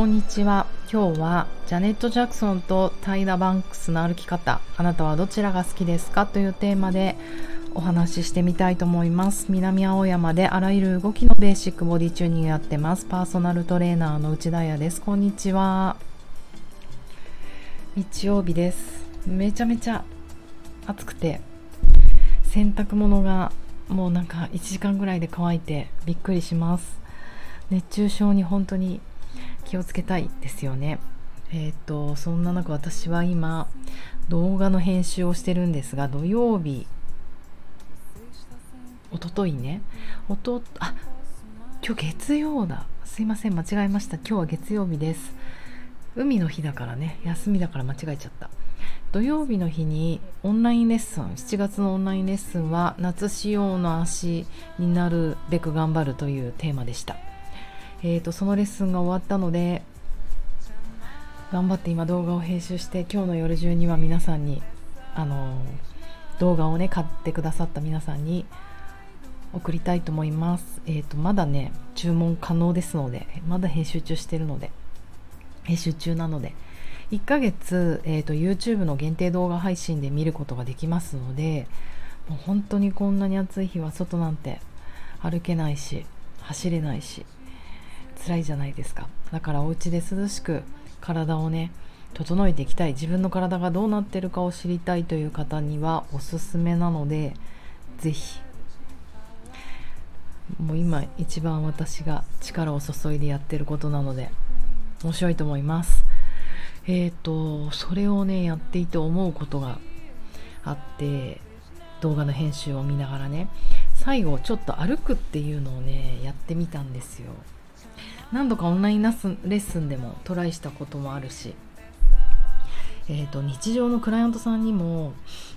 こんにちは。今日はジャネット・ジャクソンとタイダ・バンクスの歩き方。あなたはどちらが好きですかというテーマでお話ししてみたいと思います。南青山であらゆる動きのベーシックボディチューニングやってます。パーソナルトレーナーの内田彩です。こんにちは。日曜日です。めちゃめちゃ暑くて洗濯物がもうなんか1時間ぐらいで乾いてびっくりします。熱中症に本当に気をつけたいですよね。えっ、ー、とそんな中私は今動画の編集をしてるんですが土曜日おとといねおとあ今日月曜だ。すいません間違えました。今日は月曜日です。海の日だからね休みだから間違えちゃった。土曜日の日にオンラインレッスン7月のオンラインレッスンは夏仕様の足になるべく頑張るというテーマでした、えーと、そのレッスンが終わったので頑張って今動画を編集して今日の夜中には皆さんにあの動画をね買ってくださった皆さんに送りたいと思います、えーとまだね注文可能ですのでまだ編集中してるので編集中なので1ヶ月、えーと、YouTube の限定動画配信で見ることができますのでもう本当にこんなに暑い日は外なんて歩けないし走れないし辛いじゃないですか。だからお家で涼しく体をね整えていきたい。自分の体がどうなってるかを知りたいという方にはおすすめなので是非もう今一番私が力を注いでやってることなので面白いと思います。えっ、ー、とそれをねやっていて思うことがあって動画の編集を見ながらね最後ちょっと歩くっていうのをねやってみたんですよ。何度かオンラインレッスンでもトライしたこともあるしえーと、日常のクライアントさんにも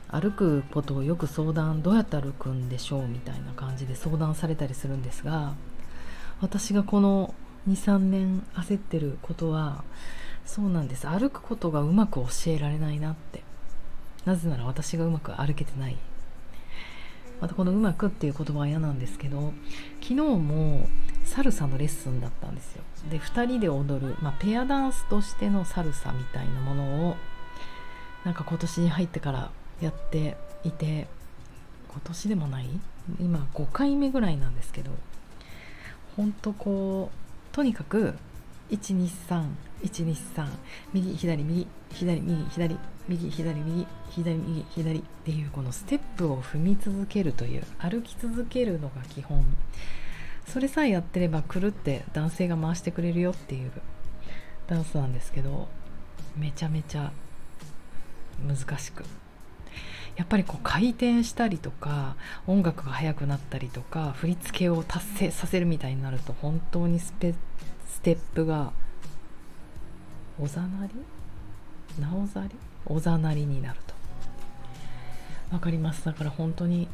歩くことをよく相談どうやって歩くんでしょうみたいな感じで相談されたりするんですが私がこの23年焦ってることはそうなんです。歩くことがうまく教えられないなって。なぜなら私がうまく歩けてない。またこの「うまく」っていう言葉は嫌なんですけど昨日もサルサのレッスンだったんですよ。で2人で踊る、まあ、ペアダンスとしてのサルサみたいなものをなんか今年に入ってからやっていて今年でもない？今5回目ぐらいなんですけどほんとこうとにかく123123右左右左右左右左右左右左っていうこのステップを踏み続けるという歩き続けるのが基本。それさえやってればくるって男性が回してくれるよっていうダンスなんですけどめちゃめちゃ難しく。やっぱりこう回転したりとか音楽が速くなったりとか振り付けを達成させるみたいになると本当にスペステップがおざなり？なおざり？おざなりになると。わかります。だから本当に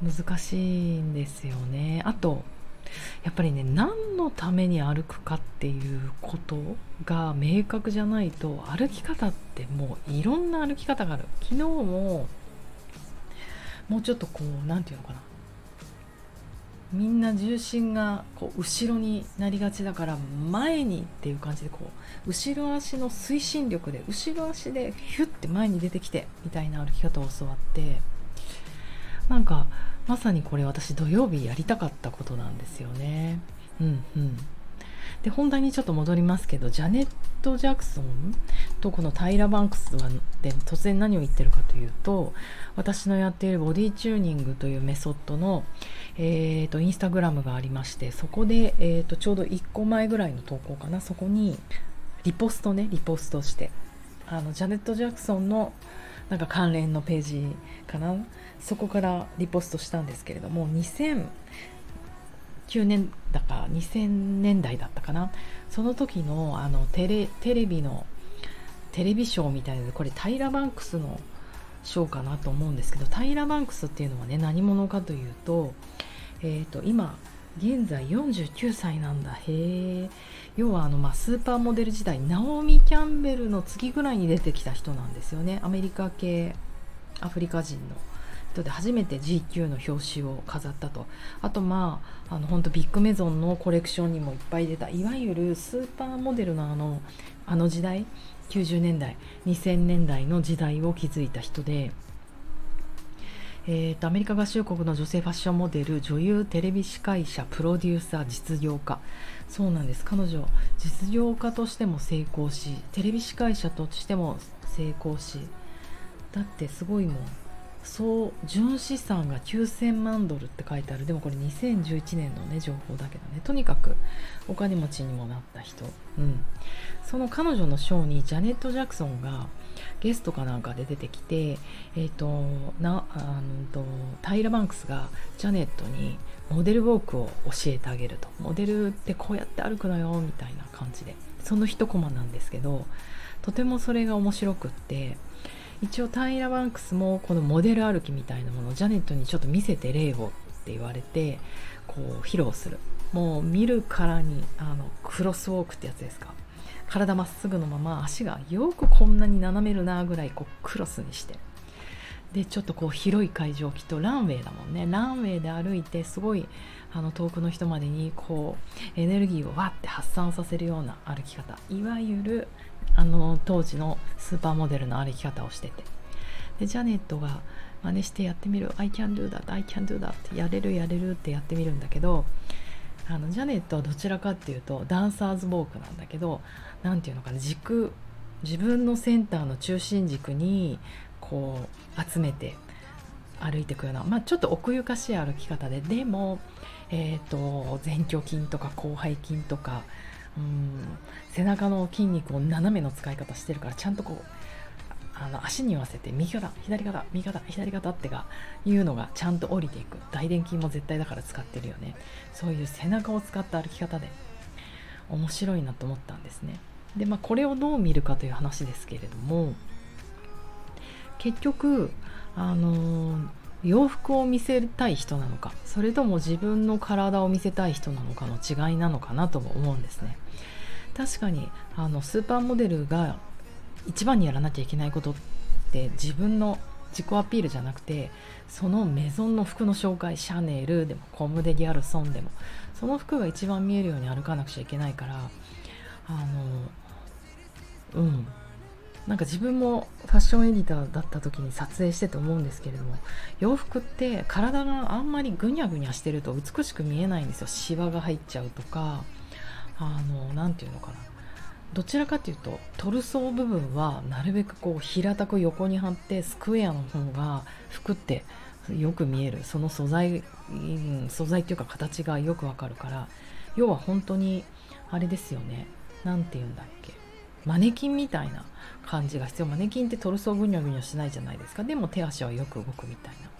難しいんですよね。あとやっぱりね何のために歩くかっていうことが明確じゃないと歩き方ってもういろんな歩き方がある。昨日ももうちょっとこう何て言うのかな。みんな重心がこう後ろになりがちだから前にっていう感じでこう後ろ足の推進力で後ろ足でヒュッて前に出てきてみたいな歩き方を教わって。なんかまさにこれ私土曜日やりたかったことなんですよね。うんうんで本題にちょっと戻りますけどジャネット・ジャクソンとこのタイラ・バンクスはで突然何を言ってるかというと私のやっているボディチューニングというメソッドの、えーと、インスタグラムがありましてそこで、えーと、ちょうど1個前ぐらいの投稿かなそこにリポストねリポストしてあのジャネット・ジャクソンのなんか関連のページかな。そこからリポストしたんですけれども2009年だか2000年代だったかな。その時のあのテレテレビのテレビショーみたいなこれタイラ・バンクスのショーかなと思うんですけどタイラ・バンクスっていうのはね何者かというと,、えーと、今現在49歳なんだ。へえ要はあの、まあ、スーパーモデル時代ナオミ・キャンベルの次ぐらいに出てきた人なんですよね。アメリカ系アフリカ人の。トで初めて GQ の表紙を飾ったと。あとまああの本当ビッグメゾンのコレクションにもいっぱい出た。いわゆるスーパーモデルのあのあの時代90年代2000年代の時代を築いた人でえーと、アメリカ合衆国の女性ファッションモデル女優テレビ司会者プロデューサー実業家。そうなんです。彼女実業家としても成功しテレビ司会者としても成功しだってすごいもん。総純資産が9000万ドルって書いてある。でもこれ2011年のね情報だけどね。とにかくお金持ちにもなった人、うん、その彼女のショーにジャネット・ジャクソンがゲストかなんかで出てきて、えーと、なあのとタイラ・バンクスがジャネットにモデルウォークを教えてあげると。モデルってこうやって歩くのよみたいな感じで。その一コマなんですけどとてもそれが面白くって一応タイラ・バンクスもこのモデル歩きみたいなものをジャネットにちょっと見せて例をって言われてこう披露する。もう見るからにあのクロスウォークってやつですか。体まっすぐのまま足がよくこんなに斜めるなぐらいこうクロスにして。でちょっとこう広い会場きっとランウェイだもんね。ランウェイで歩いてすごいあの遠くの人までにこうエネルギーをわって発散させるような歩き方。いわゆるあの当時のスーパーモデルの歩き方をしてて。でジャネットが真似してやってみる。I can do that I can do that ってやれるやれるってやってみるんだけどあのジャネットはどちらかっていうとダンサーズウォークなんだけど何て言うのかな軸自分のセンターの中心軸にこう集めて歩いていくような、まあ、ちょっと奥ゆかしい歩き方ででも、えーと前鋸筋とか広背筋とかうん背中の筋肉を斜めの使い方してるからちゃんとこうあの足に合わせて右肩左肩右肩左肩ってがいうのがちゃんと降りていく。大臀筋も絶対だから使ってるよね。そういう背中を使った歩き方で面白いなと思ったんですね。でまあこれをどう見るかという話ですけれども結局あの洋服を見せたい人なのかそれとも自分の体を見せたい人なのかの違いなのかなとも思うんですね。確かにあのスーパーモデルが一番にやらなきゃいけないことって自分の自己アピールじゃなくてそのメゾンの服の紹介シャネルでもコム・デ・ギャルソンでもその服が一番見えるように歩かなくちゃいけないからあのうん。なんか自分もファッションエディターだった時に撮影してて思うんですけれども洋服って体があんまりぐにゃぐにゃしてると美しく見えないんですよ。シワが入っちゃうとかあの何て言うのかな。どちらかというとトルソー部分はなるべくこう平たく横に張ってスクエアの方が服ってよく見える。その素材、うん、素材っていうか形がよくわかるから要は本当にあれですよね。何て言うんだっけ。マネキンみたいな感じが必要。マネキンってトルソーぐにゃぐにゃしないじゃないですか。でも手足はよく動くみたいな。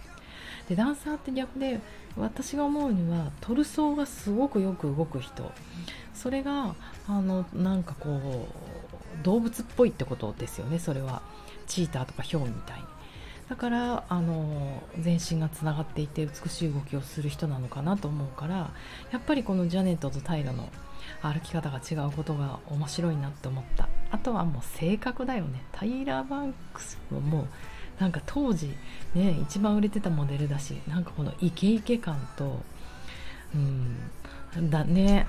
でダンサーって逆で私が思うにはトルソーがすごくよく動く人。それがあのなんかこう動物っぽいってことですよね。それは。チーターとかヒョウみたいに。だからあの全身がつながっていて美しい動きをする人なのかなと思うからやっぱりこのジャネットとタイラの歩き方が違うことが面白いなって思った。あとはもう性格だよね。タイラー・バンクスももうなんか当時ね一番売れてたモデルだしなんかこのイケイケ感とうんだね。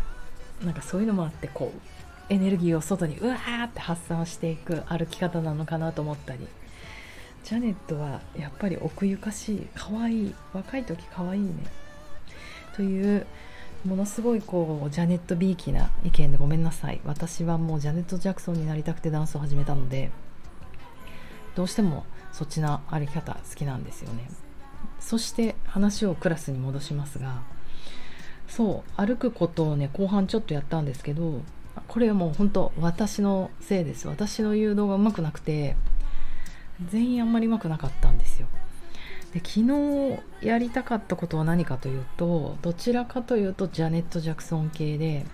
なんかそういうのもあってこうエネルギーを外にうわーって発散していく歩き方なのかなと思ったり。ジャネットはやっぱり奥ゆかしい可愛い若い時可愛いね。というものすごいこうジャネット・ビーキな意見でごめんなさい。私はもうジャネット・ジャクソンになりたくてダンスを始めたのでどうしてもそっちの歩き方好きなんですよね。そして話をクラスに戻しますがそう歩くことをね後半ちょっとやったんですけどこれはもう本当私のせいです。私の誘導がうまくなくて全員あんまりうまくなかったんですよ。で昨日やりたかったことは何かというとどちらかというとジャネット・ジャクソン系で、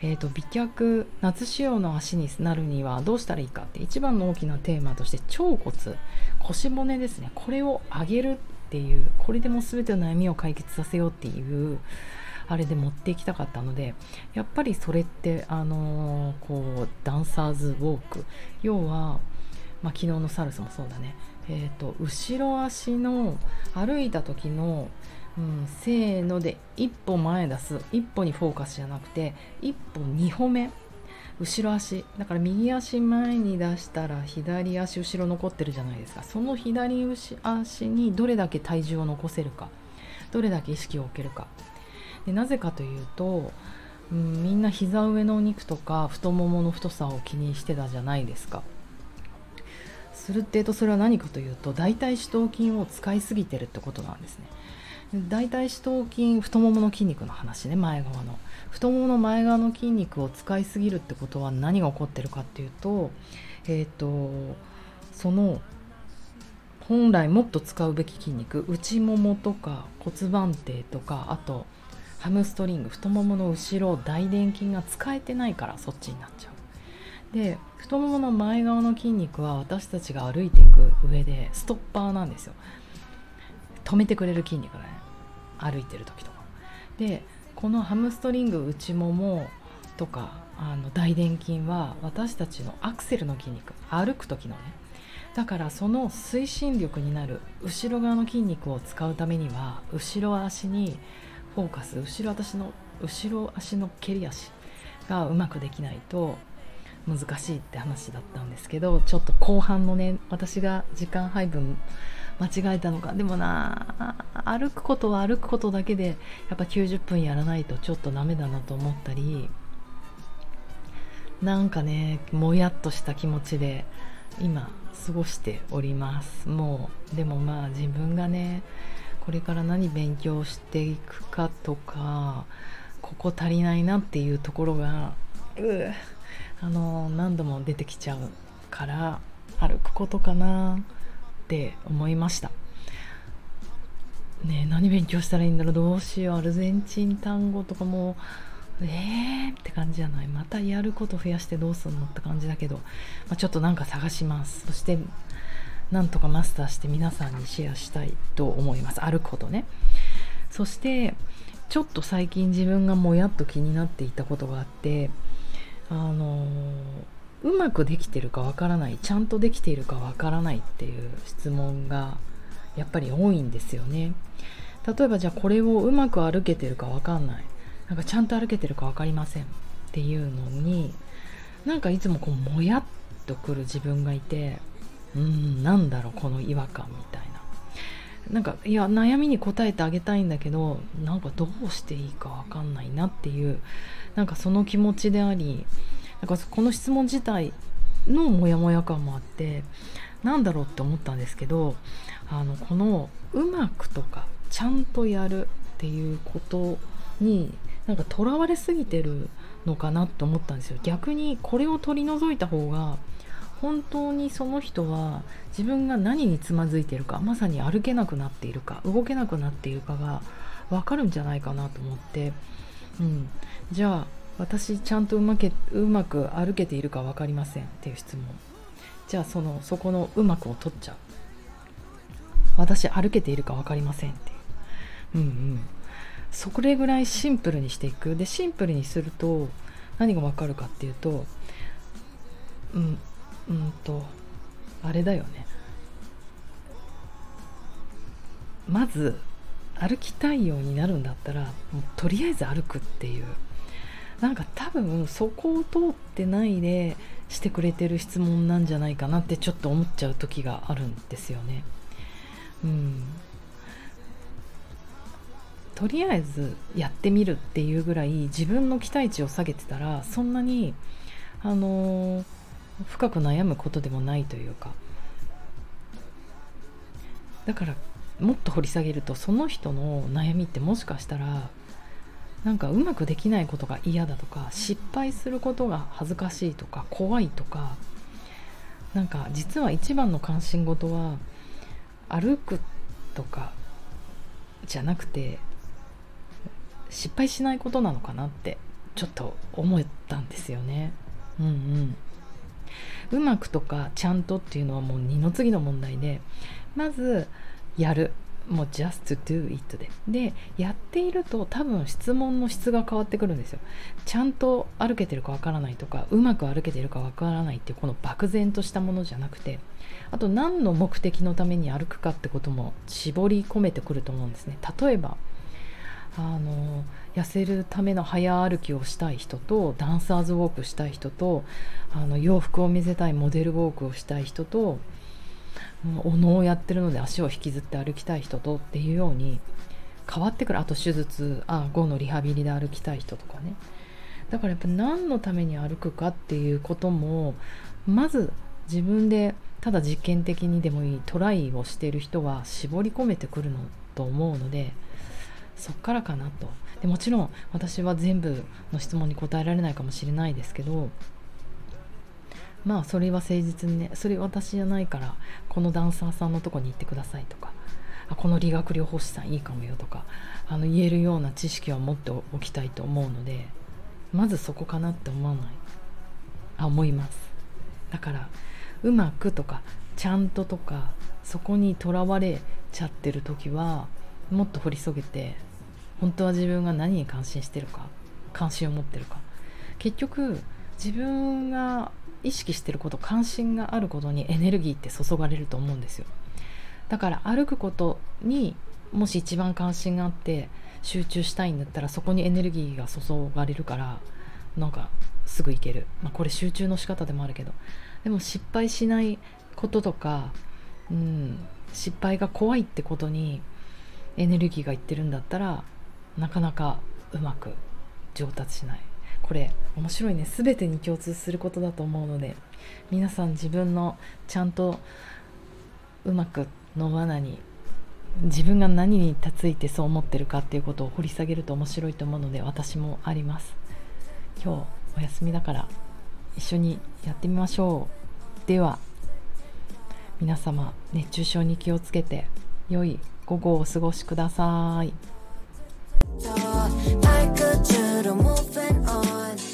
えーと、美脚夏仕様の足になるにはどうしたらいいかって一番の大きなテーマとして腸骨腰骨ですね。これを上げるっていうこれでも全ての悩みを解決させようっていうあれで持っていきたかったのでやっぱりそれってあのー、こうダンサーズウォーク。要はまあ、昨日のサルスもそうだね。えーと、後ろ足の歩いた時の、うん、せーので一歩前出す一歩にフォーカスじゃなくて一歩2歩目。後ろ足。だから右足前に出したら左足後ろ残ってるじゃないですか。その左足にどれだけ体重を残せるか。どれだけ意識を置けるか。でなぜかというと、うん、みんな膝上のお肉とか太ももの太さを気にしてたじゃないですか。するってとそれは何かというと大腿四頭筋を使いすぎてるってことなんですね。大腿四頭筋太ももの筋肉の話ね前側の。太ももの前側の筋肉を使いすぎるってことは何が起こってるかっていうとえっ、とその本来もっと使うべき筋肉内ももとか骨盤底とかあとハムストリング太ももの後ろ大臀筋が使えてないからそっちになっちゃう。で太ももの前側の筋肉は私たちが歩いていく上でストッパーなんですよ。止めてくれる筋肉だね歩いてる時とか。でこのハムストリング内ももとかあの大臀筋は私たちのアクセルの筋肉歩く時のね。だからその推進力になる後ろ側の筋肉を使うためには後ろ足にフォーカス後ろ足の後ろ足の蹴り足がうまくできないと難しいって話だったんですけどちょっと後半のね私が時間配分間違えたのか。でもな歩くことは歩くことだけでやっぱ90分やらないとちょっとダメだなと思ったりなんかねもやっとした気持ちで今過ごしております。もうでもまあ自分がねこれから何勉強していくかとかここ足りないなっていうところがうあの何度も出てきちゃうから歩くことかなって思いました。ね何勉強したらいいんだろう。どうしよう。アルゼンチン単語とかもえーって感じじゃない。またやること増やしてどうすんのって感じだけど、まあ、ちょっとなんか探します。そしてなんとかマスターして皆さんにシェアしたいと思います。歩くことね。そしてちょっと最近自分がもやっと気になっていたことがあってあのうまくできてるかわからないちゃんとできているかわからないっていう質問がやっぱり多いんですよね。例えばじゃあこれをうまく歩けてるかわかんない。なんかちゃんと歩けてるか分かりませんっていうのになんかいつもこうもやっとくる自分がいてうんなんだろうこの違和感みたいな。なんかいや悩みに答えてあげたいんだけどなんかどうしていいか分かんないなっていうなんかその気持ちでありなんかこの質問自体のモヤモヤ感もあってなんだろうって思ったんですけどあのこのうまくとかちゃんとやるっていうことになんかとらわれすぎてるのかなと思ったんですよ。逆にこれを取り除いた方が本当にその人は自分が何につまずいているかまさに歩けなくなっているか動けなくなっているかが分かるんじゃないかなと思って、うん、じゃあ私ちゃんとうまけうまく歩けているか分かりませんっていう質問。じゃあそのそこのうまくを取っちゃう。私歩けているか分かりませんっていう。うんうん。それぐらいシンプルにしていく。でシンプルにすると何がわかるかっていうとうんうんとあれだよね。まず歩きたいようになるんだったらもうとりあえず歩くっていう。なんか多分そこを通ってないでしてくれてる質問なんじゃないかなってちょっと思っちゃう時があるんですよね。うん。とりあえずやってみるっていうぐらい自分の期待値を下げてたらそんなにあのー、深く悩むことでもないというか。だからもっと掘り下げるとその人の悩みってもしかしたらなんかうまくできないことが嫌だとか失敗することが恥ずかしいとか怖いとかなんか実は一番の関心事は歩くとかじゃなくて失敗しないことなのかなってちょっと思ったんですよね。うんうんうまくとかちゃんとっていうのはもう二の次の問題でまずやる。もう just do it で。でやっていると多分質問の質が変わってくるんですよ。ちゃんと歩けてるかわからないとかうまく歩けてるかわからないっていうこの漠然としたものじゃなくて。あと何の目的のために歩くかってことも絞り込めてくると思うんですね。例えばあの痩せるための早歩きをしたい人とダンサーズウォークしたい人とあの洋服を見せたいモデルウォークをしたい人とお能をやってるので足を引きずって歩きたい人とっていうように変わってくる。あと手術。あ5のリハビリで歩きたい人とかね。だからやっぱ何のために歩くかっていうこともまず自分でただ実験的にでもいいトライをしている人は絞り込めてくるのと思うのでそっからかなと。でもちろん私は全部の質問に答えられないかもしれないですけどまあそれは誠実にねそれ私じゃないからこのダンサーさんのとこに行ってくださいとかあこの理学療法士さんいいかもよとかあの言えるような知識は持っておきたいと思うのでまずそこかなって思わない。あ思います。だからうまくとかちゃんととかそこにとらわれちゃってる時はもっと掘り下げて本当は自分が何に関心してるか関心を持ってるか。結局自分が意識してること関心があることにエネルギーって注がれると思うんですよ。だから歩くことにもし一番関心があって集中したいんだったらそこにエネルギーが注がれるからなんかすぐ行ける、まあ、これ集中の仕方でもあるけど。でも失敗しないこととか、うん、失敗が怖いってことにエネルギーがいってるんだったらなかなかうまく上達しない。これ面白いね。全てに共通することだと思うので皆さん自分のちゃんとうまくの罠に自分が何についてそう思ってるかっていうことを掘り下げると面白いと思うので私もあります。今日お休みだから一緒にやってみましょう。では皆様熱中症に気をつけて良い午後をお過ごしください。Talk, I could, moving on.